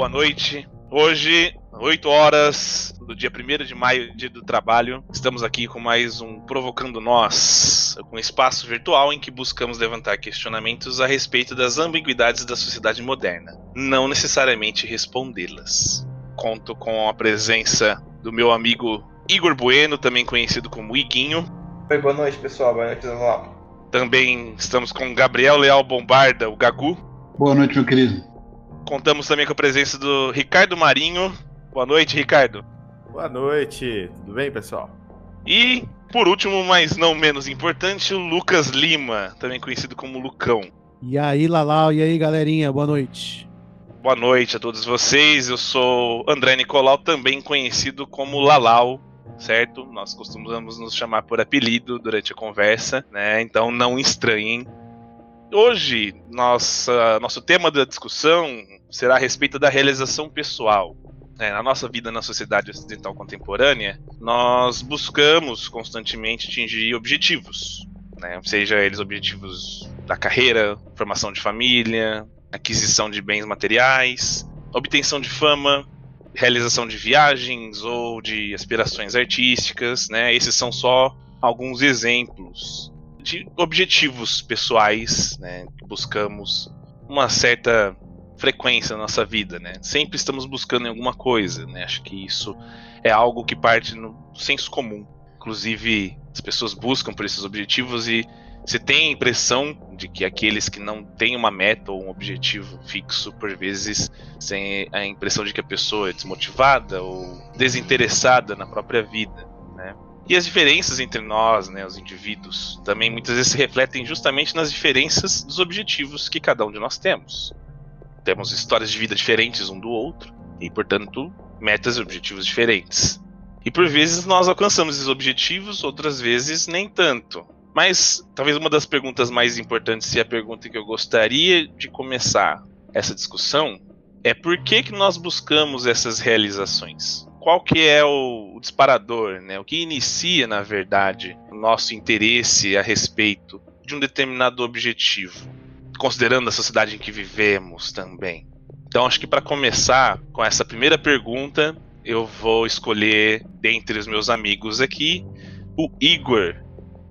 boa noite. Hoje, 8 horas do dia 1 de maio, dia do trabalho, estamos aqui com mais um Provocando Nós, um espaço virtual em que buscamos levantar questionamentos a respeito das ambiguidades da sociedade moderna, não necessariamente respondê-las. Conto com a presença do meu amigo Igor Bueno, também conhecido como Iguinho. Oi, boa noite, pessoal. Boa noite, Também estamos com Gabriel Leal Bombarda, o Gagu. Boa noite, meu querido. Contamos também com a presença do Ricardo Marinho. Boa noite, Ricardo. Boa noite, tudo bem, pessoal? E, por último, mas não menos importante, o Lucas Lima, também conhecido como Lucão. E aí, Lalau, e aí, galerinha, boa noite. Boa noite a todos vocês. Eu sou André Nicolau, também conhecido como Lalau, certo? Nós costumamos nos chamar por apelido durante a conversa, né? Então não estranhem. Hoje, nossa, nosso tema da discussão será a respeito da realização pessoal. É, na nossa vida na sociedade ocidental contemporânea, nós buscamos constantemente atingir objetivos, né? seja eles objetivos da carreira, formação de família, aquisição de bens materiais, obtenção de fama, realização de viagens ou de aspirações artísticas, né? Esses são só alguns exemplos de objetivos pessoais, né? Que buscamos uma certa frequência na nossa vida, né? Sempre estamos buscando alguma coisa, né? Acho que isso é algo que parte no senso comum. Inclusive, as pessoas buscam por esses objetivos e você tem a impressão de que aqueles que não têm uma meta ou um objetivo fixo, por vezes, têm a impressão de que a pessoa é desmotivada ou desinteressada na própria vida, né? E as diferenças entre nós, né, os indivíduos, também muitas vezes se refletem justamente nas diferenças dos objetivos que cada um de nós temos. Temos histórias de vida diferentes um do outro e, portanto, metas e objetivos diferentes. E por vezes nós alcançamos esses objetivos, outras vezes nem tanto. Mas talvez uma das perguntas mais importantes e a pergunta que eu gostaria de começar essa discussão é por que, que nós buscamos essas realizações? Qual que é o disparador, né? O que inicia, na verdade, o nosso interesse a respeito de um determinado objetivo, considerando a sociedade em que vivemos também. Então, acho que para começar com essa primeira pergunta, eu vou escolher dentre os meus amigos aqui o Igor,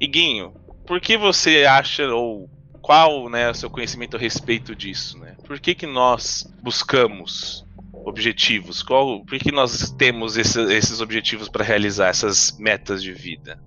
Iguinho, por que você acha, ou qual né, o seu conhecimento a respeito disso? Né? Por que, que nós buscamos objetivos? Qual, por que nós temos esse, esses objetivos para realizar essas metas de vida?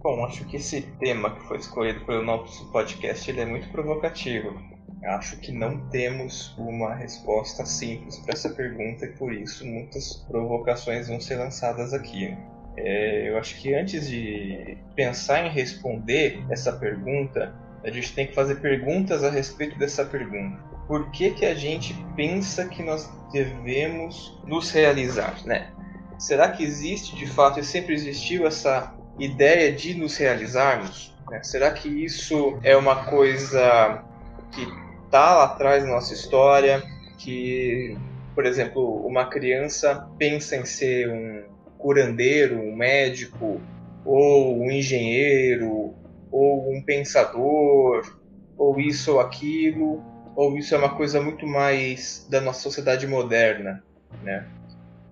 Bom, acho que esse tema que foi escolhido pelo nosso podcast é muito provocativo. Acho que não temos uma resposta simples para essa pergunta e por isso muitas provocações vão ser lançadas aqui. É, eu acho que antes de pensar em responder essa pergunta, a gente tem que fazer perguntas a respeito dessa pergunta. Por que, que a gente pensa que nós devemos nos realizar, né? Será que existe de fato e sempre existiu essa ideia de nos realizarmos? Né? Será que isso é uma coisa que está lá atrás da nossa história? Que, por exemplo, uma criança pensa em ser um curandeiro, um médico, ou um engenheiro, ou um pensador, ou isso ou aquilo, ou isso é uma coisa muito mais da nossa sociedade moderna, né?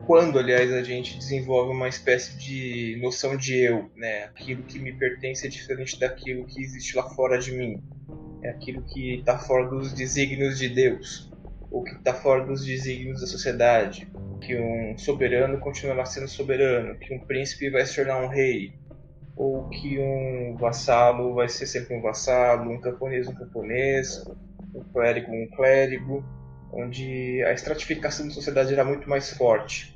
Quando, aliás, a gente desenvolve uma espécie de noção de eu, né? Aquilo que me pertence é diferente daquilo que existe lá fora de mim. É aquilo que está fora dos desígnios de Deus ou que está fora dos desígnios da sociedade, que um soberano continuará sendo soberano, que um príncipe vai se tornar um rei, ou que um vassalo vai ser sempre um vassalo, um camponês um camponês, um clérigo um clérigo, onde a estratificação da sociedade era muito mais forte.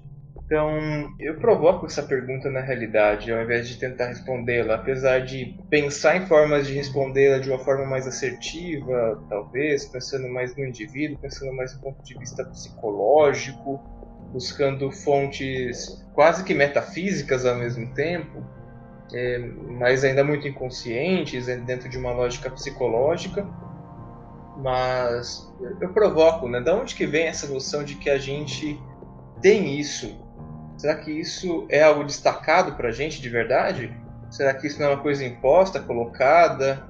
Então, eu provoco essa pergunta na realidade, ao invés de tentar respondê-la, apesar de pensar em formas de respondê-la de uma forma mais assertiva, talvez, pensando mais no indivíduo, pensando mais do ponto de vista psicológico, buscando fontes quase que metafísicas ao mesmo tempo, é, mas ainda muito inconscientes, dentro de uma lógica psicológica. Mas eu provoco, né? Da onde que vem essa noção de que a gente tem isso Será que isso é algo destacado para a gente de verdade? Será que isso não é uma coisa imposta, colocada?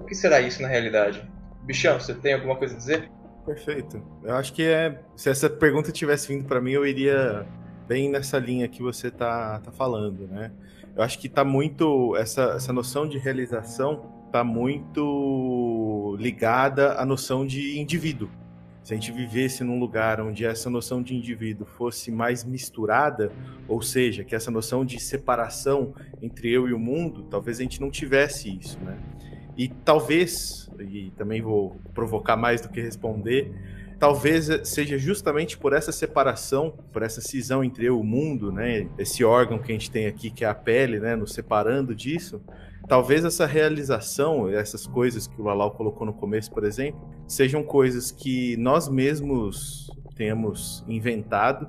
O que será isso na realidade? Bichão, você tem alguma coisa a dizer? Perfeito. Eu acho que é. Se essa pergunta tivesse vindo para mim, eu iria bem nessa linha que você tá, tá falando, né? Eu acho que tá muito. Essa, essa noção de realização tá muito ligada à noção de indivíduo. Se a gente vivesse num lugar onde essa noção de indivíduo fosse mais misturada, ou seja, que essa noção de separação entre eu e o mundo, talvez a gente não tivesse isso, né? E talvez, e também vou provocar mais do que responder, talvez seja justamente por essa separação, por essa cisão entre eu e o mundo, né? Esse órgão que a gente tem aqui, que é a pele, né? Nos separando disso, talvez essa realização, essas coisas que o Lalau colocou no começo, por exemplo, sejam coisas que nós mesmos temos inventado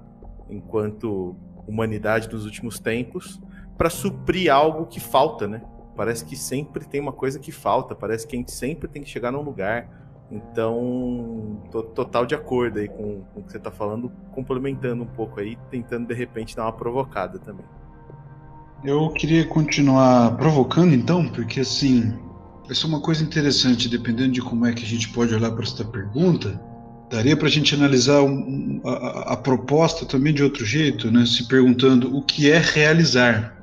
enquanto humanidade dos últimos tempos para suprir algo que falta, né? Parece que sempre tem uma coisa que falta, parece que a gente sempre tem que chegar num lugar. Então, tô total de acordo aí com, com o que você está falando, complementando um pouco aí, tentando de repente dar uma provocada também. Eu queria continuar provocando então, porque assim, essa é uma coisa interessante, dependendo de como é que a gente pode olhar para esta pergunta, daria para a gente analisar um, a, a, proposta também de outro jeito, né? se perguntando o que é realizar.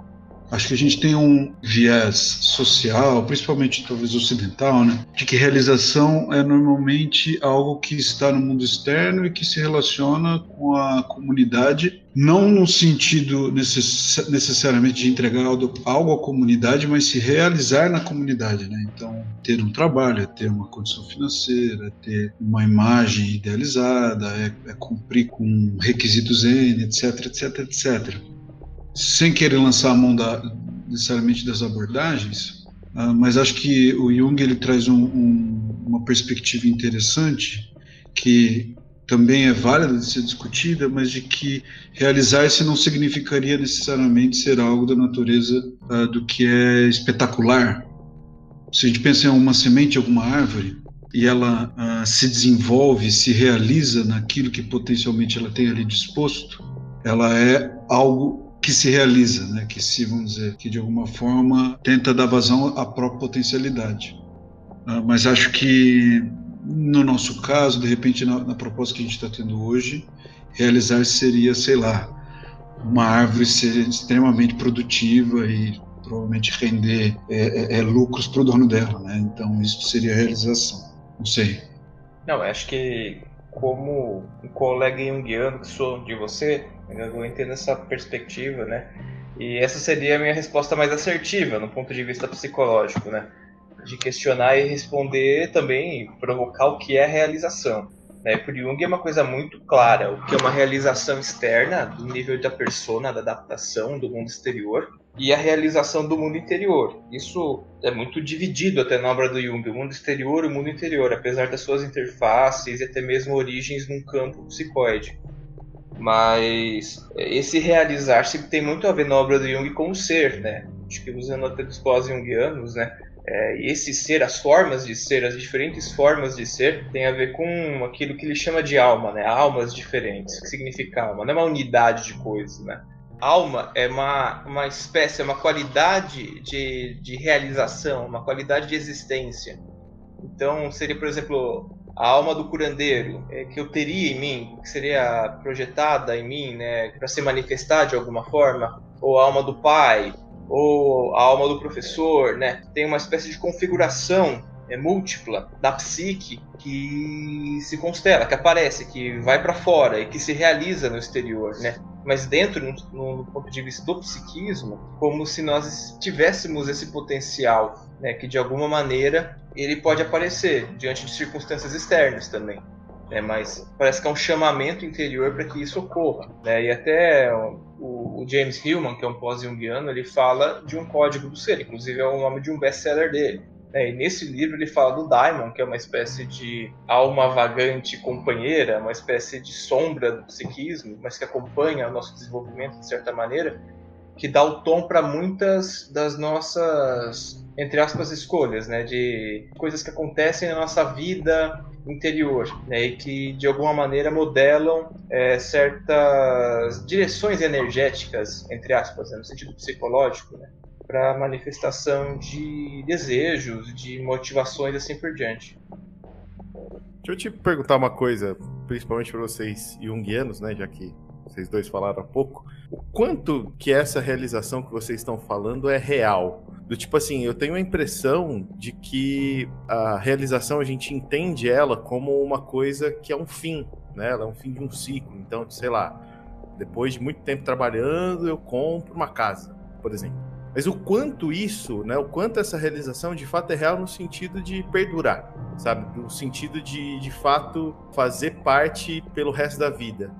Acho que a gente tem um viés social, principalmente talvez ocidental, né, de que realização é normalmente algo que está no mundo externo e que se relaciona com a comunidade, não no sentido necess necessariamente de entregar algo à comunidade, mas se realizar na comunidade, né? Então, ter um trabalho, é ter uma condição financeira, é ter uma imagem idealizada, é, é cumprir com requisitos N, etc, etc, etc sem querer lançar a mão da, necessariamente das abordagens, uh, mas acho que o Jung ele traz um, um, uma perspectiva interessante que também é válida de ser discutida, mas de que realizar-se não significaria necessariamente ser algo da natureza uh, do que é espetacular. Se a gente pensa em uma semente, alguma árvore, e ela uh, se desenvolve, se realiza naquilo que potencialmente ela tem ali disposto, ela é algo que se realiza, né? que se, vamos dizer, que de alguma forma tenta dar vazão à própria potencialidade. Uh, mas acho que no nosso caso, de repente, na, na proposta que a gente está tendo hoje, realizar seria, sei lá, uma árvore ser extremamente produtiva e provavelmente render é, é, é lucros para o dono dela, né? Então isso seria realização. Não sei. Não, acho que como um colega junguiano que sou de você, eu entendo essa perspectiva, né? E essa seria a minha resposta mais assertiva, no ponto de vista psicológico, né? De questionar e responder também, provocar o que é realização. Né? Por Jung é uma coisa muito clara, o que é uma realização externa, do nível da persona, da adaptação do mundo exterior, e a realização do mundo interior. Isso é muito dividido até na obra do Jung, o mundo exterior e o mundo interior, apesar das suas interfaces e até mesmo origens num campo psicóide. Mas esse realizar-se tem muito a ver na obra do Jung com o ser, né? Acho que usando até dos pós-jungianos, né? É, esse ser, as formas de ser, as diferentes formas de ser, tem a ver com aquilo que ele chama de alma, né? Almas diferentes. O que significa alma? Não é uma unidade de coisas, né? Alma é uma, uma espécie, é uma qualidade de, de realização, uma qualidade de existência. Então, seria, por exemplo, a alma do curandeiro é, que eu teria em mim, que seria projetada em mim, né, para se manifestar de alguma forma, ou a alma do pai, ou a alma do professor, né, tem uma espécie de configuração é, múltipla da psique que se constela, que aparece, que vai para fora e que se realiza no exterior, né? Mas dentro, no, no, ponto de vista do psiquismo, como se nós tivéssemos esse potencial, né, que de alguma maneira ele pode aparecer diante de circunstâncias externas também. Né, mas parece que é um chamamento interior para que isso ocorra. Né, e até o, o, James Hillman, que é um pós-jungiano, ele fala de um código do ser, inclusive é o nome de um best-seller dele. É, e nesse livro ele fala do Daimon, que é uma espécie de alma vagante companheira, uma espécie de sombra do psiquismo, mas que acompanha o nosso desenvolvimento de certa maneira, que dá o tom para muitas das nossas, entre aspas, escolhas, né, de coisas que acontecem na nossa vida interior, né, e que de alguma maneira modelam é, certas direções energéticas, entre aspas, né, no sentido psicológico, né para manifestação de desejos, de motivações assim por diante. Deixa eu te perguntar uma coisa, principalmente para vocês junguianos, né, já que vocês dois falaram há pouco. O quanto que essa realização que vocês estão falando é real? Do tipo assim, eu tenho a impressão de que a realização a gente entende ela como uma coisa que é um fim, né? Ela é um fim de um ciclo. Então, sei lá, depois de muito tempo trabalhando, eu compro uma casa, por exemplo. Mas o quanto isso, né, o quanto essa realização de fato é real no sentido de perdurar, sabe? No sentido de, de fato, fazer parte pelo resto da vida.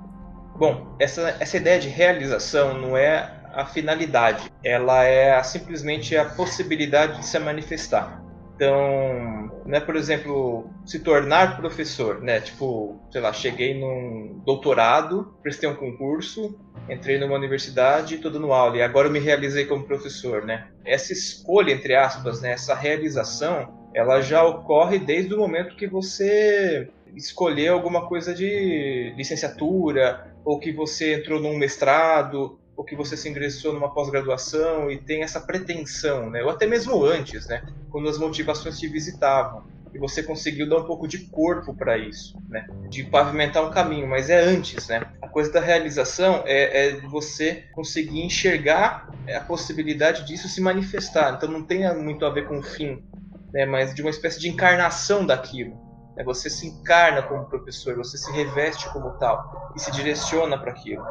Bom, essa, essa ideia de realização não é a finalidade, ela é simplesmente a possibilidade de se manifestar. Então, né, por exemplo, se tornar professor, né? Tipo, sei lá, cheguei num doutorado, prestei um concurso, entrei numa universidade, estou dando aula e agora eu me realizei como professor, né? Essa escolha, entre aspas, né, essa realização, ela já ocorre desde o momento que você escolheu alguma coisa de licenciatura ou que você entrou num mestrado ou que você se ingressou numa pós-graduação e tem essa pretensão, né? Ou até mesmo antes, né? Quando as motivações te visitavam e você conseguiu dar um pouco de corpo para isso, né? De pavimentar um caminho, mas é antes, né? A coisa da realização é, é você conseguir enxergar a possibilidade disso se manifestar. Então não tem muito a ver com o fim, né? Mas de uma espécie de encarnação daquilo. Né? Você se encarna como professor, você se reveste como tal e se direciona para aquilo.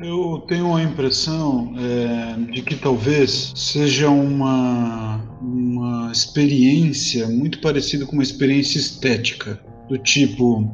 Eu tenho a impressão é, de que talvez seja uma, uma experiência muito parecida com uma experiência estética, do tipo,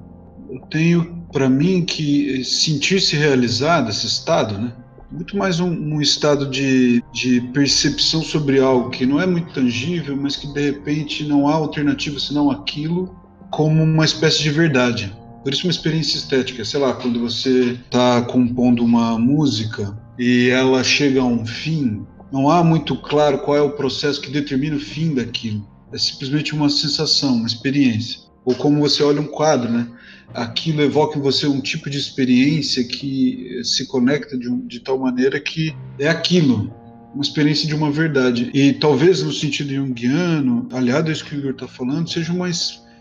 eu tenho para mim que sentir-se realizado, esse estado, né? Muito mais um, um estado de, de percepção sobre algo que não é muito tangível, mas que de repente não há alternativa senão aquilo, como uma espécie de verdade. Isso uma experiência estética, sei lá, quando você está compondo uma música e ela chega a um fim, não há muito claro qual é o processo que determina o fim daquilo. É simplesmente uma sensação, uma experiência. Ou como você olha um quadro, né? Aquilo evoca em você um tipo de experiência que se conecta de, um, de tal maneira que é aquilo, uma experiência de uma verdade. E talvez no sentido junguiano, aliado a isso que o Igor está falando, seja uma,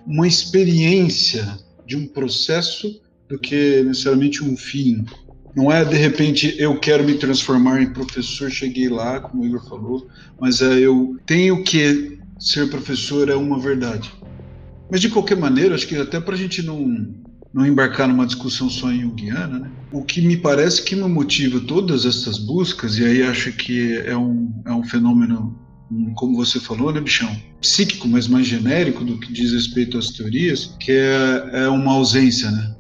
uma experiência de um processo do que necessariamente um fim. Não é de repente eu quero me transformar em professor, cheguei lá, como o Igor falou, mas é eu tenho que ser professor é uma verdade. Mas de qualquer maneira, acho que até para a gente não, não embarcar numa discussão só em Jungiana, né? o que me parece que me motiva todas essas buscas, e aí acho que é um, é um fenômeno como você falou, né, bichão? Psíquico, mas mais genérico do que diz respeito às teorias, que é, é uma ausência, né?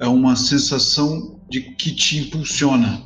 É uma sensação de que te impulsiona.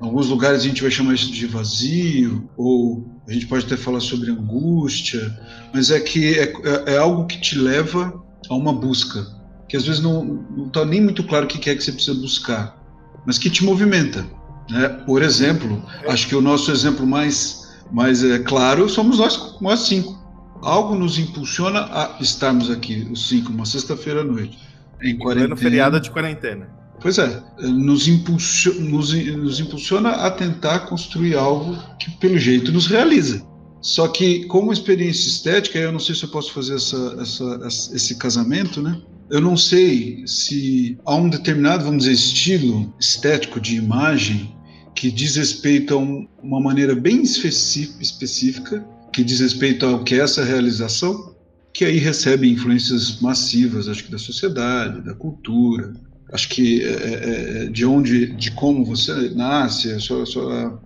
Em alguns lugares a gente vai chamar isso de vazio, ou a gente pode até falar sobre angústia, mas é que é, é, é algo que te leva a uma busca, que às vezes não está nem muito claro o que é que você precisa buscar, mas que te movimenta. Né? Por exemplo, acho que o nosso exemplo mais mas, é claro, somos nós, nós cinco. Algo nos impulsiona a estarmos aqui, os cinco, uma sexta-feira à noite. Em quarentena. No feriado de quarentena. Pois é, nos, impulsiona, nos, nos impulsiona a tentar construir algo que, pelo jeito, nos realiza. Só que, como experiência estética, eu não sei se eu posso fazer essa, essa, esse casamento, né? Eu não sei se há um determinado, vamos dizer, estilo estético de imagem que diz respeito a um, uma maneira bem específica, que diz respeito ao que é essa realização, que aí recebe influências massivas, acho que da sociedade, da cultura, acho que é, é, é de onde, de como você nasce, a sua, sua,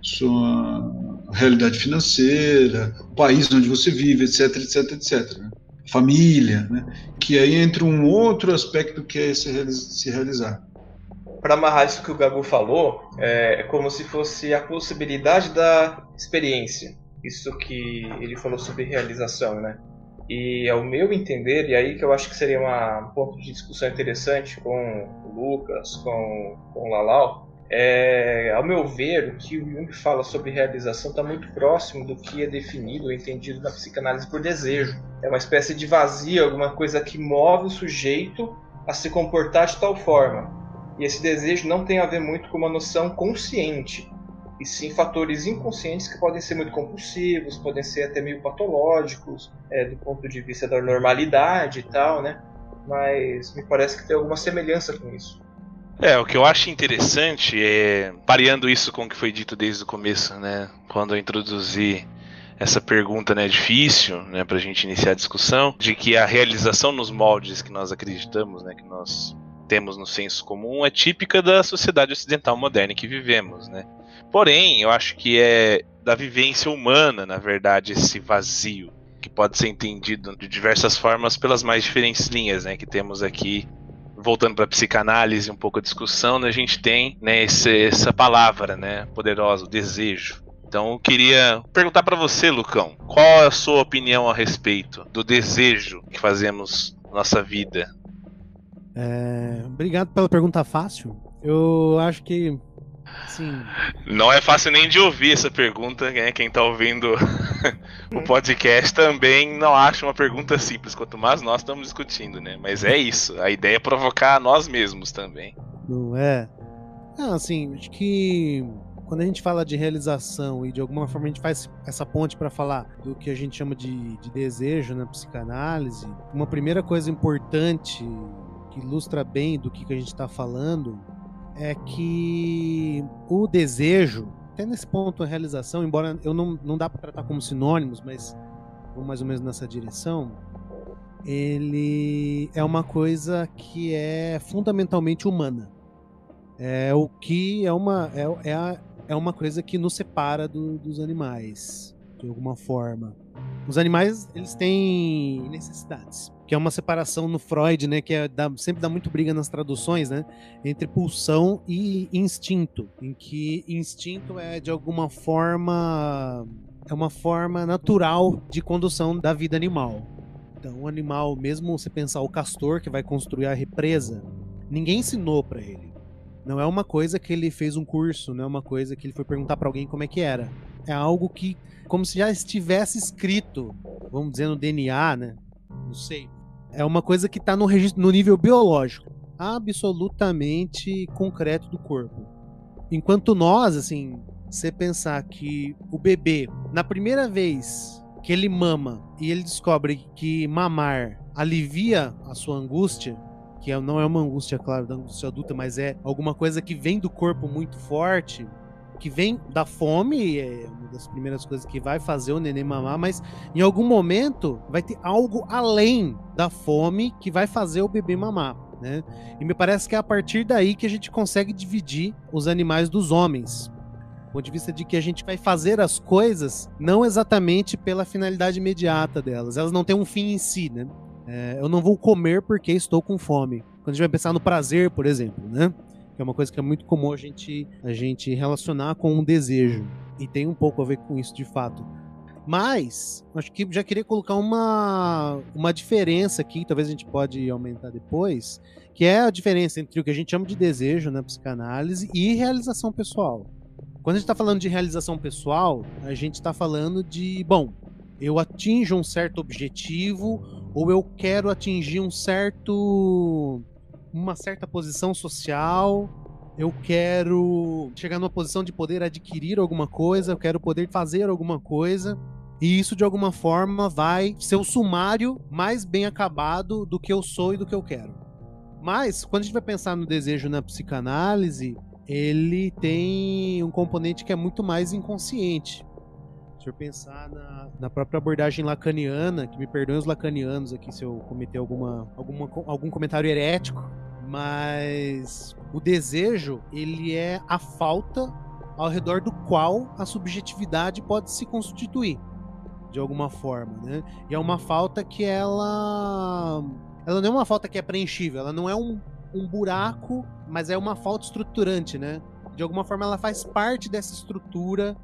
sua realidade financeira, o país onde você vive, etc, etc, etc. Né? Família, né? que aí entra um outro aspecto que é se, se realizar para amarrar isso que o Gabu falou, é, é como se fosse a possibilidade da experiência. Isso que ele falou sobre realização, né? E ao meu entender, e aí que eu acho que seria uma, um ponto de discussão interessante com o Lucas, com, com o Lalau, é, ao meu ver, o que o Jung fala sobre realização está muito próximo do que é definido entendido na psicanálise por desejo. É uma espécie de vazio, alguma coisa que move o sujeito a se comportar de tal forma e esse desejo não tem a ver muito com uma noção consciente, e sim fatores inconscientes que podem ser muito compulsivos, podem ser até meio patológicos, é, do ponto de vista da normalidade e tal, né? mas me parece que tem alguma semelhança com isso. É, o que eu acho interessante é, pareando isso com o que foi dito desde o começo, né? Quando eu introduzi essa pergunta né, difícil né, para a gente iniciar a discussão, de que a realização nos moldes que nós acreditamos, né, que nós temos no senso comum, é típica da sociedade ocidental moderna que vivemos. Né? Porém, eu acho que é da vivência humana, na verdade, esse vazio, que pode ser entendido de diversas formas pelas mais diferentes linhas né, que temos aqui voltando para a psicanálise, um pouco a discussão, né, a gente tem né, esse, essa palavra né, poderosa, o desejo. Então eu queria perguntar para você, Lucão, qual é a sua opinião a respeito do desejo que fazemos nossa vida? É, obrigado pela pergunta fácil. Eu acho que Sim. Não é fácil nem de ouvir essa pergunta, né? Quem tá ouvindo o podcast também não acha uma pergunta simples, quanto mais nós estamos discutindo, né? Mas é isso, a ideia é provocar nós mesmos também. Não é? Não, assim, acho que quando a gente fala de realização e de alguma forma a gente faz essa ponte para falar do que a gente chama de, de desejo na psicanálise, uma primeira coisa importante que ilustra bem do que, que a gente está falando é que o desejo, até nesse ponto a realização, embora eu não, não dá para tratar como sinônimos, mas vou mais ou menos nessa direção, ele é uma coisa que é fundamentalmente humana. É o que é uma é, é, a, é uma coisa que nos separa do, dos animais, de alguma forma. Os animais, eles têm necessidades, que é uma separação no Freud, né, que é, dá, sempre dá muito briga nas traduções, né, entre pulsão e instinto, em que instinto é de alguma forma é uma forma natural de condução da vida animal. Então, o animal, mesmo você pensar o castor que vai construir a represa, ninguém ensinou para ele. Não é uma coisa que ele fez um curso, não é uma coisa que ele foi perguntar para alguém como é que era. É algo que, como se já estivesse escrito, vamos dizer, no DNA, né? Não sei. É uma coisa que está no, no nível biológico, absolutamente concreto do corpo. Enquanto nós, assim, você pensar que o bebê, na primeira vez que ele mama e ele descobre que mamar alivia a sua angústia, que é, não é uma angústia, claro, da angústia adulta, mas é alguma coisa que vem do corpo muito forte, que vem da fome, é uma das primeiras coisas que vai fazer o neném mamar, mas em algum momento vai ter algo além da fome que vai fazer o bebê mamar. Né? E me parece que é a partir daí que a gente consegue dividir os animais dos homens. Do ponto de vista de que a gente vai fazer as coisas não exatamente pela finalidade imediata delas. Elas não têm um fim em si, né? É, eu não vou comer porque estou com fome. Quando a gente vai pensar no prazer, por exemplo, né? Que é uma coisa que é muito comum a gente, a gente relacionar com um desejo. E tem um pouco a ver com isso de fato. Mas, acho que já queria colocar uma, uma diferença aqui, talvez a gente pode aumentar depois, que é a diferença entre o que a gente chama de desejo na psicanálise e realização pessoal. Quando a gente está falando de realização pessoal, a gente está falando de, bom, eu atinjo um certo objetivo ou eu quero atingir um certo uma certa posição social, eu quero chegar numa posição de poder adquirir alguma coisa, eu quero poder fazer alguma coisa. E isso de alguma forma vai ser o sumário mais bem acabado do que eu sou e do que eu quero. Mas quando a gente vai pensar no desejo na psicanálise, ele tem um componente que é muito mais inconsciente. Se eu pensar na, na própria abordagem lacaniana, que me perdoem os lacanianos aqui se eu cometer alguma, alguma, algum comentário herético, mas o desejo, ele é a falta ao redor do qual a subjetividade pode se constituir de alguma forma, né? E é uma falta que ela ela não é uma falta que é preenchível, ela não é um, um buraco, mas é uma falta estruturante, né? De alguma forma ela faz parte dessa estrutura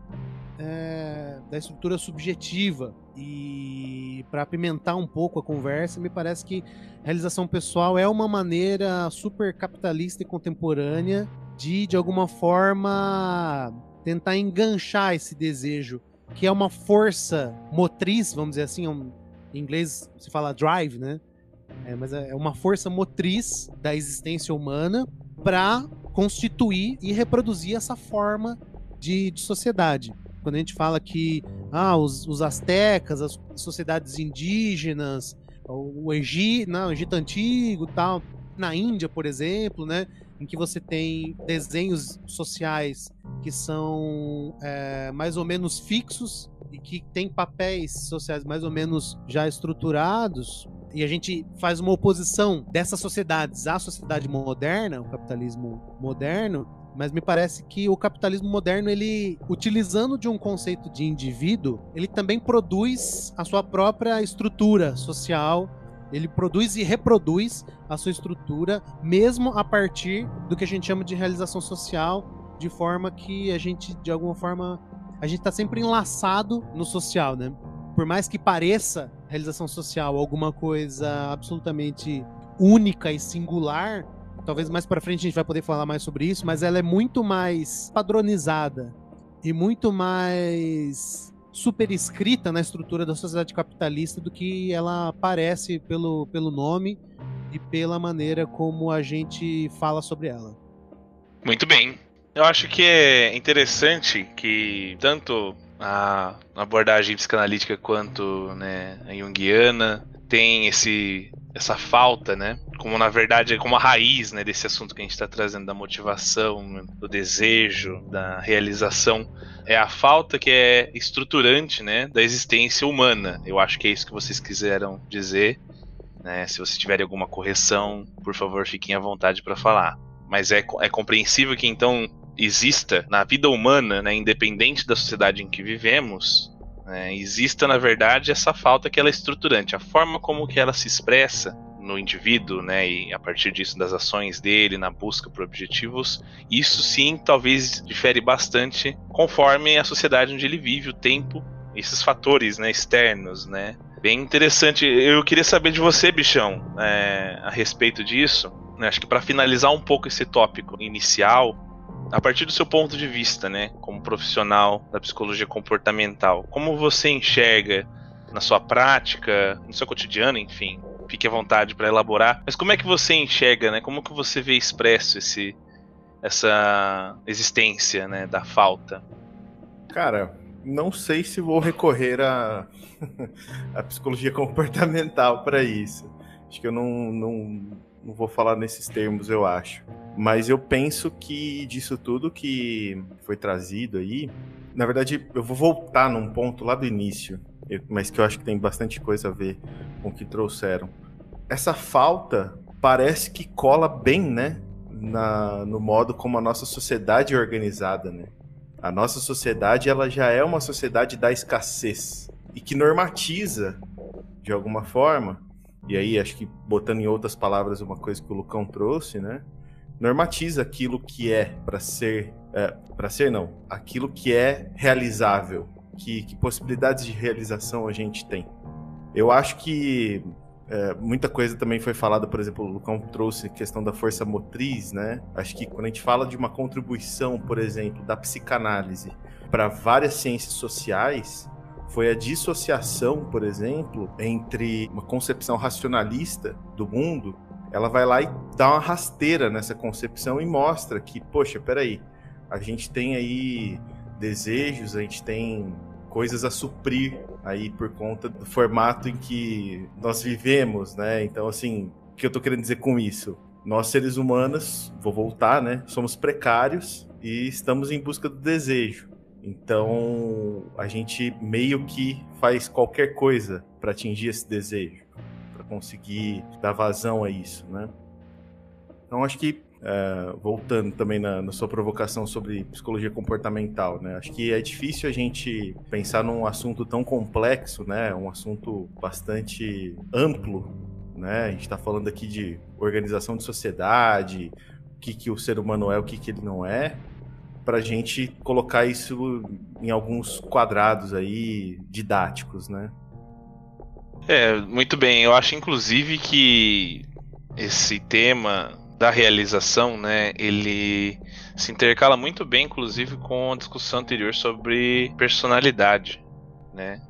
é, da estrutura subjetiva. E para apimentar um pouco a conversa, me parece que realização pessoal é uma maneira super capitalista e contemporânea de, de alguma forma, tentar enganchar esse desejo, que é uma força motriz, vamos dizer assim, um, em inglês se fala drive, né? É, mas é, é uma força motriz da existência humana para constituir e reproduzir essa forma de, de sociedade quando a gente fala que ah, os, os astecas, as sociedades indígenas, o Egito, não, o Egito antigo, tal, na Índia, por exemplo, né, em que você tem desenhos sociais que são é, mais ou menos fixos e que tem papéis sociais mais ou menos já estruturados, e a gente faz uma oposição dessas sociedades à sociedade moderna, o capitalismo moderno, mas me parece que o capitalismo moderno, ele, utilizando de um conceito de indivíduo, ele também produz a sua própria estrutura social, ele produz e reproduz a sua estrutura, mesmo a partir do que a gente chama de realização social, de forma que a gente, de alguma forma, a gente está sempre enlaçado no social, né? Por mais que pareça realização social alguma coisa absolutamente única e singular, talvez mais para frente a gente vai poder falar mais sobre isso, mas ela é muito mais padronizada e muito mais super escrita na estrutura da sociedade capitalista do que ela parece pelo, pelo nome e pela maneira como a gente fala sobre ela. Muito bem. Eu acho que é interessante que tanto a abordagem psicanalítica quanto né, a junguiana tem esse essa falta, né? Como na verdade é como a raiz, né, desse assunto que a gente está trazendo da motivação, do desejo, da realização, é a falta que é estruturante, né, da existência humana. Eu acho que é isso que vocês quiseram dizer. Né? Se vocês tiverem alguma correção, por favor, fiquem à vontade para falar. Mas é, é compreensível que então exista na vida humana, né, independente da sociedade em que vivemos, né, exista na verdade essa falta que ela é estruturante, a forma como que ela se expressa no indivíduo, né, e a partir disso das ações dele na busca por objetivos, isso sim talvez difere bastante conforme a sociedade onde ele vive, o tempo, esses fatores, né, externos, né. Bem interessante. Eu queria saber de você, bichão, é, a respeito disso. Acho que para finalizar um pouco esse tópico inicial, a partir do seu ponto de vista, né, como profissional da psicologia comportamental, como você enxerga na sua prática, no seu cotidiano, enfim, fique à vontade para elaborar. Mas como é que você enxerga, né? Como que você vê expresso esse essa existência, né, da falta? Cara, não sei se vou recorrer à a, a psicologia comportamental para isso. Acho que eu não, não, não vou falar nesses termos, eu acho. Mas eu penso que disso tudo que foi trazido aí, na verdade, eu vou voltar num ponto lá do início, mas que eu acho que tem bastante coisa a ver com o que trouxeram. Essa falta parece que cola bem, né? Na, no modo como a nossa sociedade é organizada, né? A nossa sociedade ela já é uma sociedade da escassez e que normatiza de alguma forma. E aí acho que botando em outras palavras uma coisa que o Lucão trouxe, né? normatiza aquilo que é para ser é, para ser não, aquilo que é realizável, que, que, possibilidades de realização a gente tem. Eu acho que é, muita coisa também foi falada, por exemplo, o Lucão trouxe a questão da força motriz, né? Acho que quando a gente fala de uma contribuição, por exemplo, da psicanálise para várias ciências sociais, foi a dissociação, por exemplo, entre uma concepção racionalista do mundo ela vai lá e dá uma rasteira nessa concepção e mostra que, poxa, peraí, a gente tem aí desejos, a gente tem coisas a suprir aí por conta do formato em que nós vivemos, né? Então, assim, o que eu tô querendo dizer com isso? Nós, seres humanos, vou voltar, né? Somos precários e estamos em busca do desejo. Então, a gente meio que faz qualquer coisa para atingir esse desejo conseguir dar vazão a isso, né? Então acho que é, voltando também na, na, sua provocação sobre psicologia comportamental, né? Acho que é difícil a gente pensar num assunto tão complexo, né? Um assunto bastante amplo, né? A gente está falando aqui de organização de sociedade, o que, que o ser humano é, o que, que ele não é, para a gente colocar isso em alguns quadrados aí didáticos, né? É, muito bem. Eu acho, inclusive, que esse tema da realização, né, ele se intercala muito bem, inclusive, com a discussão anterior sobre personalidade, né?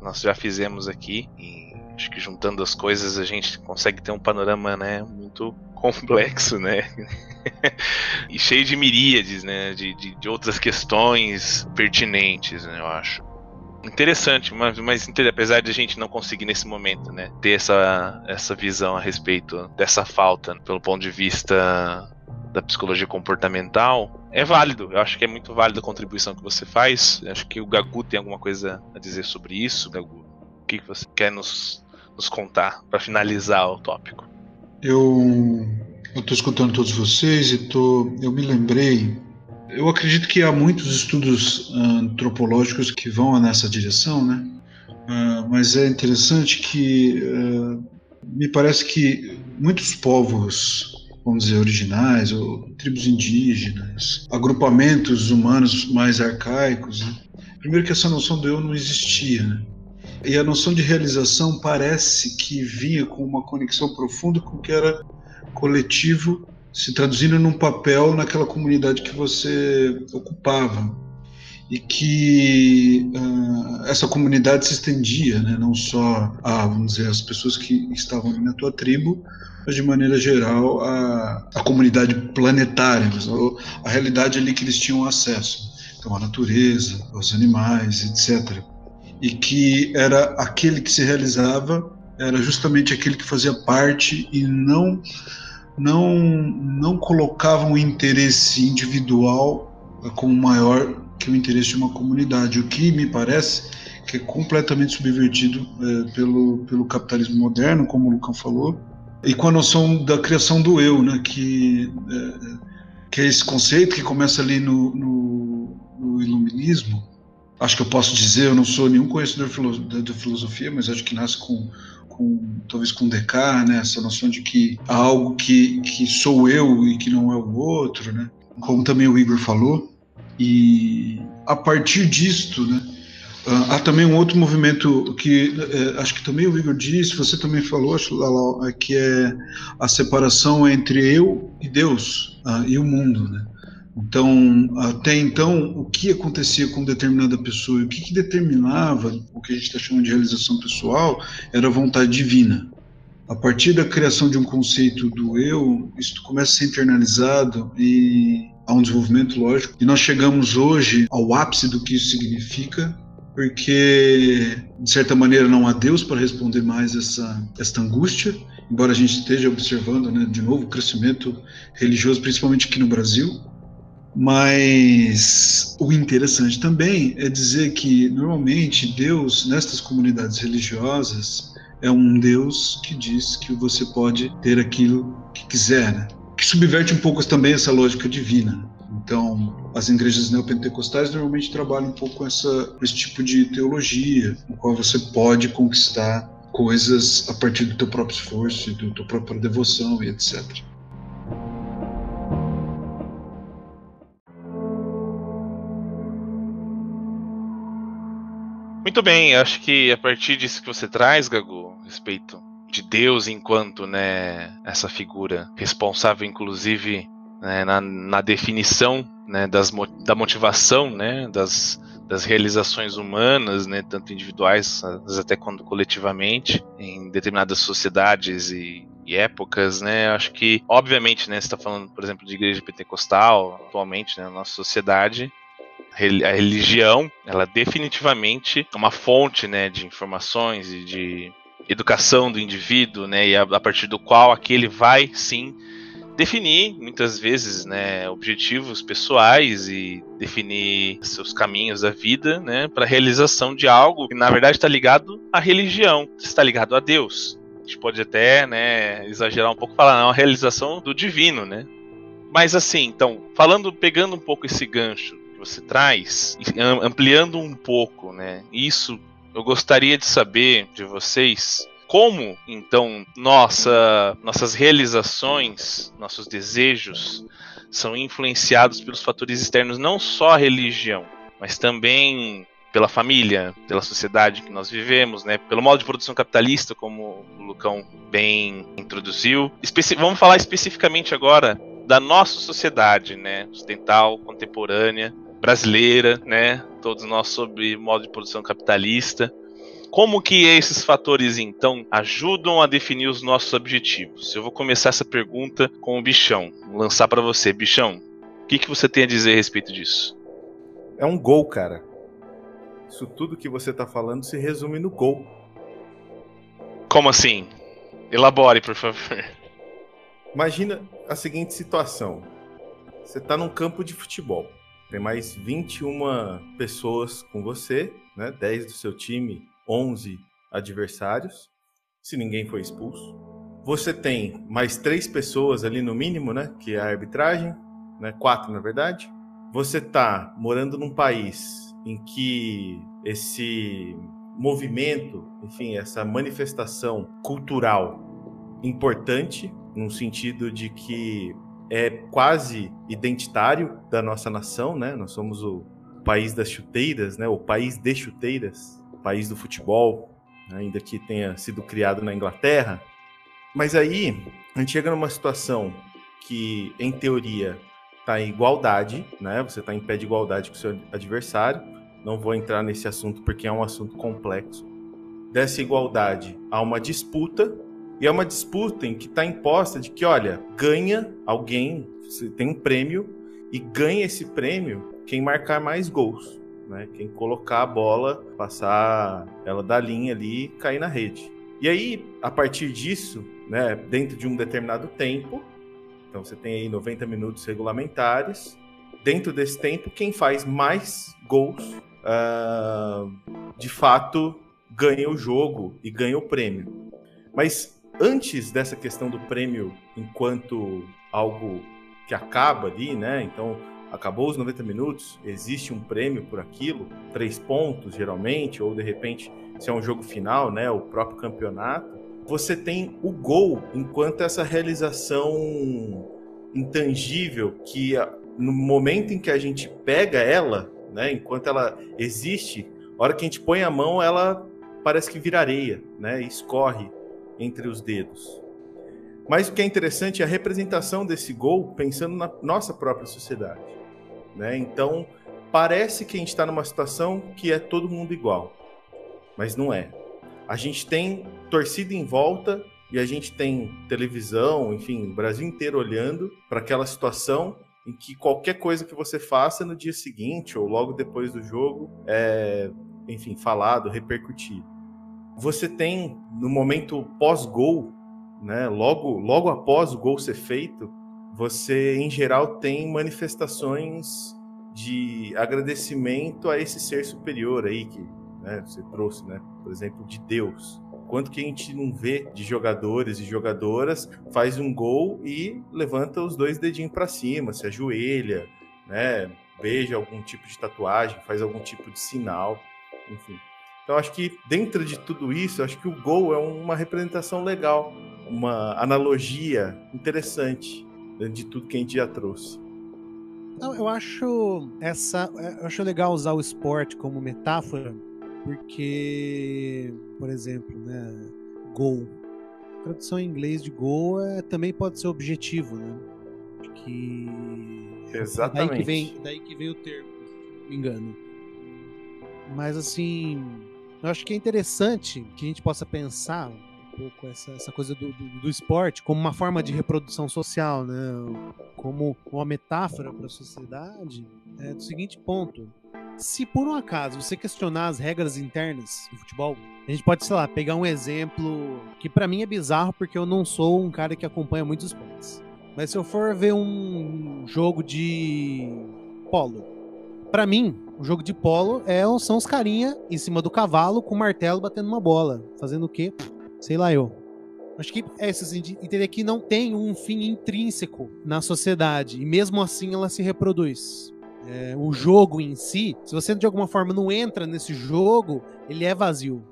Nós já fizemos aqui e acho que juntando as coisas a gente consegue ter um panorama, né, muito complexo, né? e cheio de miríades, né, de, de, de outras questões pertinentes, né, eu acho. Interessante, mas, mas apesar de a gente não conseguir nesse momento, né, ter essa, essa visão a respeito dessa falta, pelo ponto de vista da psicologia comportamental, é válido. Eu acho que é muito válido a contribuição que você faz. Eu acho que o Gagu tem alguma coisa a dizer sobre isso, Gagu. O que você quer nos, nos contar para finalizar o tópico? Eu estou escutando todos vocês e tô, eu me lembrei eu acredito que há muitos estudos ah, antropológicos que vão nessa direção, né? Uh, mas é interessante que uh, me parece que muitos povos, vamos dizer, originais, ou tribos indígenas, agrupamentos humanos mais arcaicos, né? primeiro que essa noção do eu não existia, né? E a noção de realização parece que vinha com uma conexão profunda com o que era coletivo se traduzindo num papel naquela comunidade que você ocupava e que uh, essa comunidade se estendia, né? não só a, vamos dizer, as pessoas que estavam na tua tribo, mas de maneira geral a, a comunidade planetária, a realidade ali que eles tinham acesso, então a natureza, os animais, etc. E que era aquele que se realizava, era justamente aquele que fazia parte e não não, não colocavam o interesse individual como maior que o interesse de uma comunidade, o que me parece que é completamente subvertido é, pelo, pelo capitalismo moderno, como o Lucão falou, e com a noção da criação do eu, né, que, é, que é esse conceito que começa ali no, no, no, iluminismo. Acho que eu posso dizer, eu não sou nenhum conhecedor de filosofia, mas acho que nasce com com talvez com Descartes, né? Essa noção de que há algo que, que sou eu e que não é o outro, né? Como também o Igor falou. E a partir disto, né? Ah, há também um outro movimento que é, acho que também o Igor disse, você também falou, acho, é que é a separação entre eu e Deus uh, e o mundo, né? Então, até então, o que acontecia com determinada pessoa e o que, que determinava o que a gente está chamando de realização pessoal era a vontade divina. A partir da criação de um conceito do eu, isso começa a ser internalizado e há um desenvolvimento lógico. E nós chegamos hoje ao ápice do que isso significa, porque, de certa maneira, não há Deus para responder mais essa, essa angústia, embora a gente esteja observando, né, de novo, o crescimento religioso, principalmente aqui no Brasil. Mas o interessante também é dizer que normalmente Deus, nestas comunidades religiosas, é um Deus que diz que você pode ter aquilo que quiser, né? que subverte um pouco também essa lógica divina. Então, as igrejas neopentecostais normalmente trabalham um pouco com essa, esse tipo de teologia, no qual você pode conquistar coisas a partir do teu próprio esforço, do tua própria devoção e etc. Muito bem, acho que a partir disso que você traz, Gago, respeito de Deus enquanto né, essa figura responsável, inclusive, né, na, na, definição né, das, da motivação né, das, das realizações humanas, né, tanto individuais, até quando coletivamente, em determinadas sociedades e, e épocas, né? Acho que, obviamente, né, você está falando, por exemplo, de igreja pentecostal, atualmente, né, na nossa sociedade, a religião, ela definitivamente é uma fonte, né, de informações e de educação do indivíduo, né, e a, a partir do qual aquele vai sim definir muitas vezes, né, objetivos pessoais e definir seus caminhos da vida, né, para realização de algo que na verdade está ligado à religião, está ligado a Deus. A gente pode até, né, exagerar um pouco, falar não, a realização do divino, né? Mas assim, então, falando, pegando um pouco esse gancho você traz, ampliando um pouco, né? Isso eu gostaria de saber de vocês como então nossa, nossas realizações, nossos desejos são influenciados pelos fatores externos, não só a religião, mas também pela família, pela sociedade que nós vivemos, né? Pelo modo de produção capitalista, como o Lucão bem introduziu. Vamos falar especificamente agora da nossa sociedade, né? Ocidental, contemporânea, brasileira, né? Todos nós sobre modo de produção capitalista. Como que esses fatores então ajudam a definir os nossos objetivos? Eu vou começar essa pergunta com o Bichão. Vou lançar para você, Bichão. O que, que você tem a dizer a respeito disso? É um gol, cara. isso tudo que você está falando se resume no gol. Como assim? Elabore, por favor. Imagina a seguinte situação: você está num campo de futebol, tem mais 21 pessoas com você, né? 10 do seu time, 11 adversários, se ninguém foi expulso. Você tem mais três pessoas ali no mínimo, né? Que é a arbitragem, né? Quatro na verdade. Você está morando num país em que esse movimento, enfim, essa manifestação cultural importante, no sentido de que é quase identitário da nossa nação, né? Nós somos o país das chuteiras, né? O país de chuteiras, o país do futebol, ainda que tenha sido criado na Inglaterra. Mas aí a gente chega numa situação que, em teoria, está em igualdade, né? Você está em pé de igualdade com o seu adversário. Não vou entrar nesse assunto porque é um assunto complexo. Dessa igualdade há uma disputa e é uma disputa em que está imposta de que, olha, ganha alguém, tem um prêmio e ganha esse prêmio quem marcar mais gols, né? Quem colocar a bola, passar ela da linha ali e cair na rede. E aí, a partir disso, né, dentro de um determinado tempo, então você tem aí 90 minutos regulamentares, dentro desse tempo, quem faz mais gols uh, de fato ganha o jogo e ganha o prêmio. Mas antes dessa questão do prêmio enquanto algo que acaba ali, né? Então, acabou os 90 minutos, existe um prêmio por aquilo, três pontos geralmente, ou de repente, se é um jogo final, né? O próprio campeonato. Você tem o gol enquanto essa realização intangível que no momento em que a gente pega ela, né, enquanto ela existe, a hora que a gente põe a mão, ela parece que vira areia, né, escorre entre os dedos. Mas o que é interessante é a representação desse gol pensando na nossa própria sociedade. Né? Então, parece que a gente está numa situação que é todo mundo igual, mas não é. A gente tem torcida em volta e a gente tem televisão, enfim, o Brasil inteiro olhando para aquela situação em que qualquer coisa que você faça no dia seguinte ou logo depois do jogo é, enfim, falado, repercutido. Você tem no momento pós-gol, né, logo, logo após o gol ser feito, você em geral tem manifestações de agradecimento a esse ser superior aí que né, você trouxe, né, por exemplo, de Deus. Quanto que a gente não vê de jogadores e jogadoras faz um gol e levanta os dois dedinhos para cima, se ajoelha, né? Beija algum tipo de tatuagem, faz algum tipo de sinal, enfim. Então acho que dentro de tudo isso, acho que o gol é uma representação legal, uma analogia interessante de tudo que a gente já trouxe. Não, eu acho essa, eu acho legal usar o esporte como metáfora, porque, por exemplo, né, gol. A tradução em inglês de gol é, também pode ser objetivo, né? Que Exatamente. Daí que vem, daí que vem o termo, me engano. Mas assim, eu acho que é interessante que a gente possa pensar um pouco essa, essa coisa do, do, do esporte como uma forma de reprodução social, né? Como uma metáfora para a sociedade. É do seguinte ponto: se por um acaso você questionar as regras internas do futebol, a gente pode, sei lá, pegar um exemplo que para mim é bizarro porque eu não sou um cara que acompanha muitos esportes. Mas se eu for ver um jogo de polo, para mim, o jogo de polo é, são os carinha em cima do cavalo com o martelo batendo uma bola. Fazendo o quê? Sei lá eu. Acho que é isso, assim, de entender que não tem um fim intrínseco na sociedade. E mesmo assim ela se reproduz é, o jogo em si, se você de alguma forma não entra nesse jogo, ele é vazio.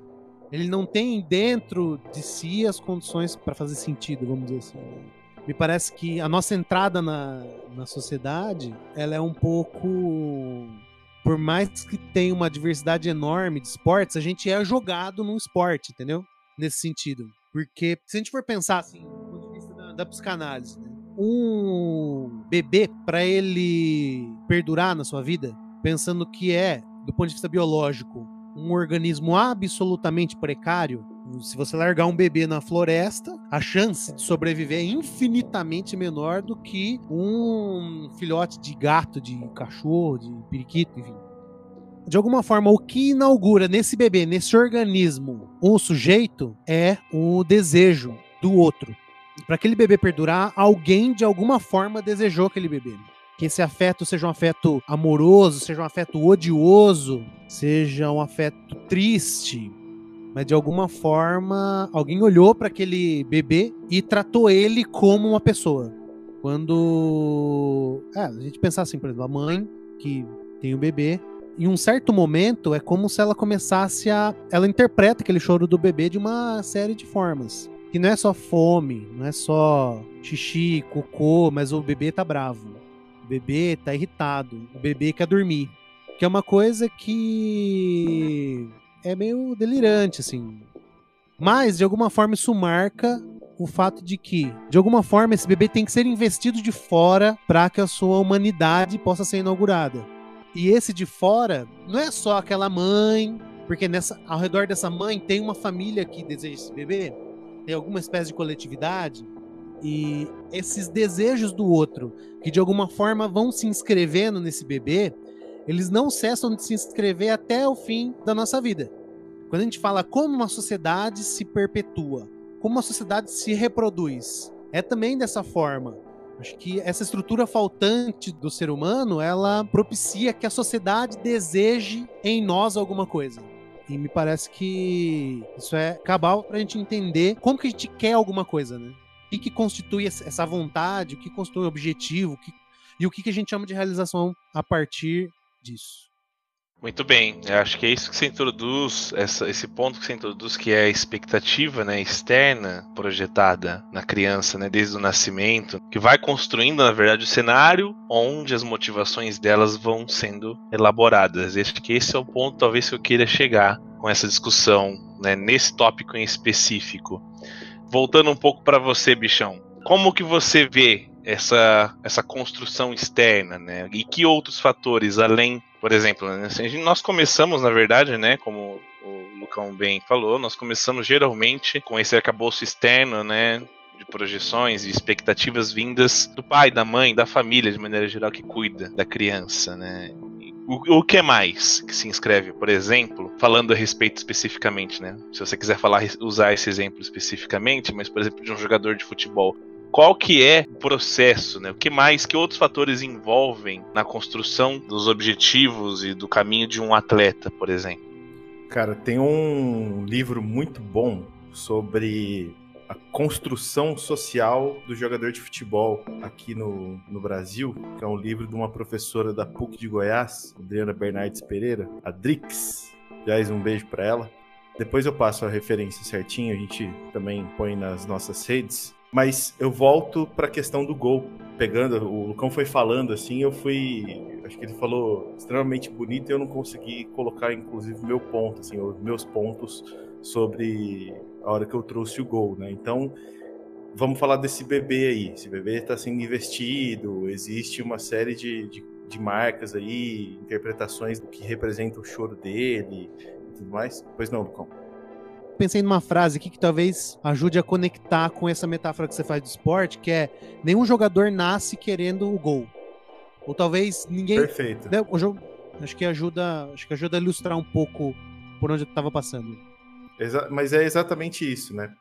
Ele não tem dentro de si as condições para fazer sentido, vamos dizer assim. Me parece que a nossa entrada na, na sociedade, ela é um pouco por mais que tenha uma diversidade enorme de esportes, a gente é jogado num esporte, entendeu? Nesse sentido. Porque se a gente for pensar assim, do ponto de vista da, da psicanálise, né? um bebê para ele perdurar na sua vida, pensando que é, do ponto de vista biológico, um organismo absolutamente precário, se você largar um bebê na floresta, a chance de sobreviver é infinitamente menor do que um filhote de gato, de cachorro, de periquito, enfim. de alguma forma, o que inaugura nesse bebê, nesse organismo, um sujeito é o desejo do outro. Para aquele bebê perdurar, alguém de alguma forma desejou aquele bebê. Que esse afeto seja um afeto amoroso, seja um afeto odioso, seja um afeto triste, mas de alguma forma alguém olhou para aquele bebê e tratou ele como uma pessoa. Quando é, a gente pensar assim, por exemplo, a mãe que tem o bebê, em um certo momento é como se ela começasse a ela interpreta aquele choro do bebê de uma série de formas que não é só fome, não é só xixi, cocô, mas o bebê tá bravo. O bebê tá irritado, o bebê quer dormir. Que é uma coisa que é meio delirante, assim. Mas, de alguma forma, isso marca o fato de que, de alguma forma, esse bebê tem que ser investido de fora para que a sua humanidade possa ser inaugurada. E esse de fora não é só aquela mãe, porque nessa, ao redor dessa mãe tem uma família que deseja esse bebê tem alguma espécie de coletividade e esses desejos do outro, que de alguma forma vão se inscrevendo nesse bebê, eles não cessam de se inscrever até o fim da nossa vida. Quando a gente fala como uma sociedade se perpetua, como uma sociedade se reproduz, é também dessa forma. Acho que essa estrutura faltante do ser humano, ela propicia que a sociedade deseje em nós alguma coisa. E me parece que isso é cabal pra gente entender como que a gente quer alguma coisa, né? O que, que constitui essa vontade, o que constitui o objetivo, o que, e o que, que a gente chama de realização a partir disso. Muito bem, eu acho que é isso que você introduz, essa, esse ponto que você introduz, que é a expectativa né, externa projetada na criança, né, desde o nascimento, que vai construindo, na verdade, o cenário onde as motivações delas vão sendo elaboradas. Acho que esse é o ponto, talvez, que eu queira chegar com essa discussão, né, nesse tópico em específico. Voltando um pouco para você, bichão, como que você vê essa, essa construção externa, né? E que outros fatores, além, por exemplo, né? Assim, nós começamos, na verdade, né? Como o Lucão bem falou, nós começamos geralmente com esse arcabouço externo, né? De projeções e expectativas vindas do pai, da mãe, da família, de maneira geral, que cuida da criança, né? O, o que mais que se inscreve, por exemplo, falando a respeito especificamente, né? Se você quiser falar, usar esse exemplo especificamente, mas, por exemplo, de um jogador de futebol qual que é o processo, né? O que mais, que outros fatores envolvem na construção dos objetivos e do caminho de um atleta, por exemplo? Cara, tem um livro muito bom sobre a construção social do jogador de futebol aqui no, no Brasil, que é um livro de uma professora da PUC de Goiás, Adriana Bernardes Pereira, a Drix. Aliás, um beijo para ela. Depois eu passo a referência certinho, a gente também põe nas nossas redes. Mas eu volto para a questão do gol. Pegando, o Lucão foi falando assim, eu fui. Acho que ele falou extremamente bonito e eu não consegui colocar, inclusive, meu ponto, assim, os meus pontos sobre a hora que eu trouxe o gol, né? Então, vamos falar desse bebê aí. Esse bebê está sendo investido, existe uma série de, de, de, marcas aí, interpretações do que representa o choro dele e tudo mais. Pois não, Lucão pensei numa frase aqui que talvez ajude a conectar com essa metáfora que você faz do esporte, que é nenhum jogador nasce querendo o gol. Ou talvez ninguém. Perfeito. Né, jogo, acho que ajuda, acho que ajuda a ilustrar um pouco por onde eu estava passando. Exa mas é exatamente isso, né?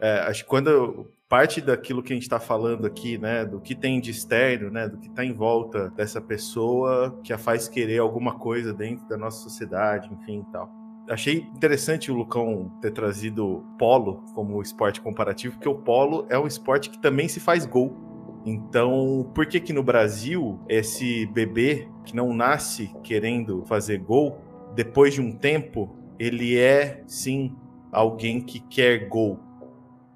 É, acho que quando parte daquilo que a gente está falando aqui, né, do que tem de externo, né, do que está em volta dessa pessoa que a faz querer alguma coisa dentro da nossa sociedade, enfim, tal achei interessante o Lucão ter trazido polo como esporte comparativo, porque o polo é um esporte que também se faz gol. Então, por que que no Brasil esse bebê que não nasce querendo fazer gol, depois de um tempo, ele é sim alguém que quer gol,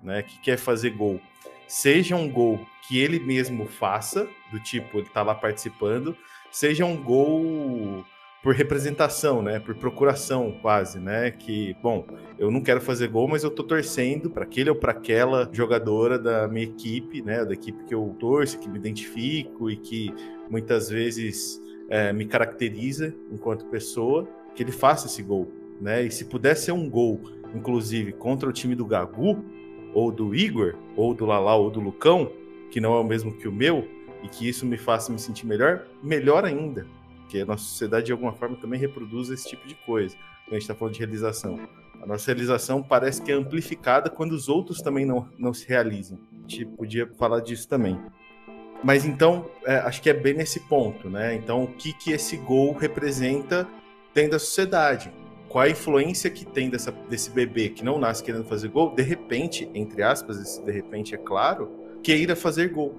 né? Que quer fazer gol. Seja um gol que ele mesmo faça, do tipo, ele tá lá participando, seja um gol por representação, né? Por procuração, quase, né? Que, bom, eu não quero fazer gol, mas eu tô torcendo para aquele ou para aquela jogadora da minha equipe, né? Da equipe que eu torço, que me identifico e que muitas vezes é, me caracteriza enquanto pessoa, que ele faça esse gol, né? E se puder ser um gol, inclusive contra o time do Gagu, ou do Igor, ou do Lalau, ou do Lucão, que não é o mesmo que o meu, e que isso me faça me sentir melhor, melhor ainda porque a nossa sociedade de alguma forma também reproduz esse tipo de coisa. Quando a gente está falando de realização. A nossa realização parece que é amplificada quando os outros também não, não se realizam. A gente podia falar disso também. Mas então, é, acho que é bem nesse ponto, né? Então, o que, que esse gol representa dentro da sociedade? Qual a influência que tem dessa, desse bebê que não nasce querendo fazer gol, de repente, entre aspas, esse de repente é claro, queira fazer gol.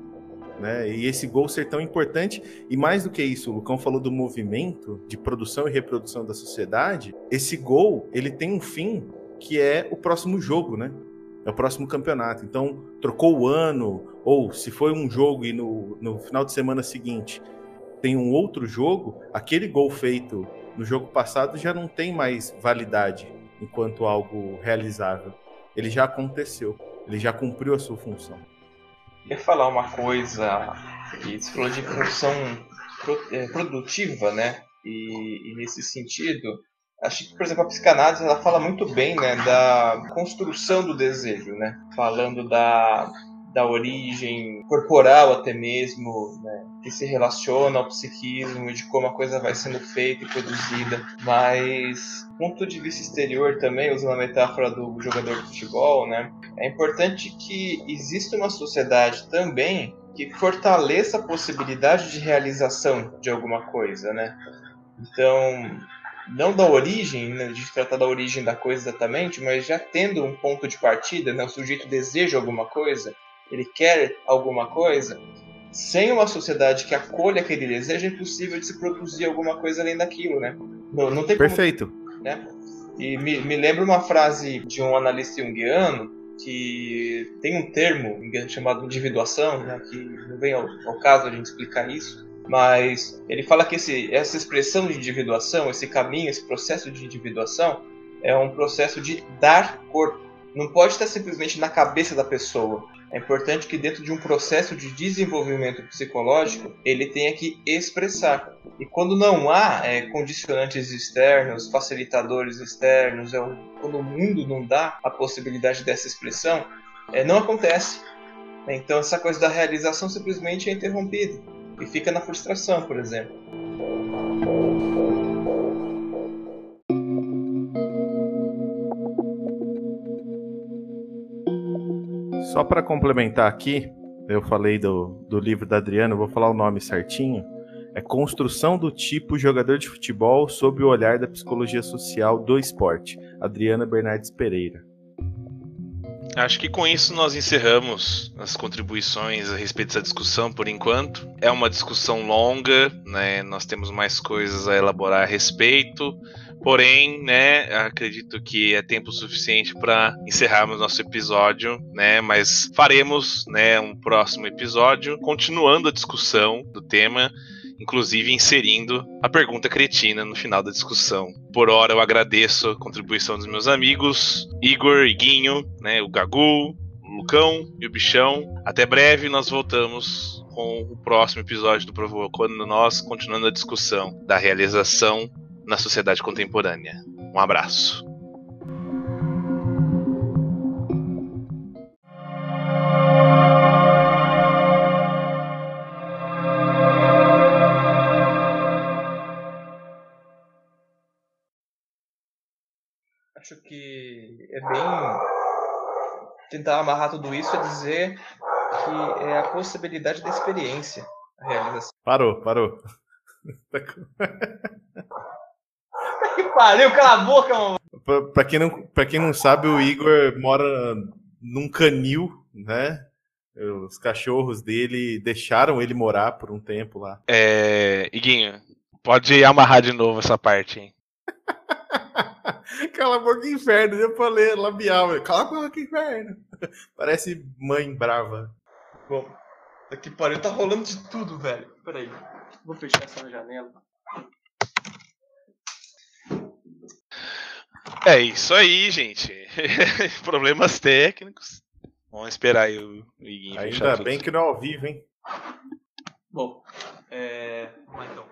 Né? E esse gol ser tão importante, e mais do que isso, o Lucão falou do movimento de produção e reprodução da sociedade. Esse gol ele tem um fim que é o próximo jogo, né? É o próximo campeonato. Então, trocou o ano, ou se foi um jogo e no, no final de semana seguinte tem um outro jogo, aquele gol feito no jogo passado já não tem mais validade enquanto algo realizável. Ele já aconteceu, ele já cumpriu a sua função. Quer falar uma coisa você falou de função é, produtiva, né? E, e, nesse sentido, acho que, por exemplo, a psicanálise ela fala muito bem, né, da construção do desejo, né? Falando da da origem corporal até mesmo, né, que se relaciona ao psiquismo e de como a coisa vai sendo feita e produzida, mas ponto de vista exterior também, usando a metáfora do jogador de futebol, né, é importante que exista uma sociedade também que fortaleça a possibilidade de realização de alguma coisa, né? Então, não da origem, né, de tratar da origem da coisa exatamente, mas já tendo um ponto de partida, né, o sujeito deseja alguma coisa, ele quer alguma coisa, sem uma sociedade que acolha aquele desejo, é impossível de se produzir alguma coisa além daquilo, né? Não, não tem Perfeito. Como, né? E me, me lembra uma frase de um analista junguiano que tem um termo chamado individuação, né, que não vem ao, ao caso a gente explicar isso, mas ele fala que esse, essa expressão de individuação, esse caminho, esse processo de individuação, é um processo de dar corpo. Não pode estar simplesmente na cabeça da pessoa. É importante que dentro de um processo de desenvolvimento psicológico ele tenha que expressar. E quando não há é, condicionantes externos, facilitadores externos, é, quando o mundo não dá a possibilidade dessa expressão, é, não acontece. Então essa coisa da realização simplesmente é interrompida e fica na frustração, por exemplo. Só para complementar aqui, eu falei do, do livro da Adriana, vou falar o nome certinho. É Construção do Tipo Jogador de Futebol sob o olhar da psicologia social do esporte. Adriana Bernardes Pereira. Acho que com isso nós encerramos as contribuições a respeito dessa discussão por enquanto. É uma discussão longa, né? Nós temos mais coisas a elaborar a respeito. Porém, né, acredito que é tempo suficiente para encerrarmos nosso episódio, né? Mas faremos, né, um próximo episódio continuando a discussão do tema, inclusive inserindo a pergunta cretina no final da discussão. Por hora eu agradeço a contribuição dos meus amigos, Igor, Iguinho, né, o Gagu, o Lucão e o Bichão. Até breve, nós voltamos com o próximo episódio do Provocando Nós, continuando a discussão da realização na sociedade contemporânea. Um abraço. Acho que é bem tentar amarrar tudo isso é dizer que é a possibilidade da experiência a realização. Parou, parou. que pariu, cala a boca, mano. Pra, pra, quem não, pra quem não sabe, o Igor mora num canil, né? Os cachorros dele deixaram ele morar por um tempo lá. É. Iguinho, pode amarrar de novo essa parte, hein? Cala a boca, inferno. Deu pra ler labial. Cala a boca, inferno. Parece mãe brava. Bom, aqui pariu, tá rolando de tudo, velho. Peraí. Vou fechar essa janela. É isso aí, gente. Problemas técnicos. Vamos esperar aí o Iguinho Ainda bem tudo. que não é ao vivo, hein? Bom, é... Mas então.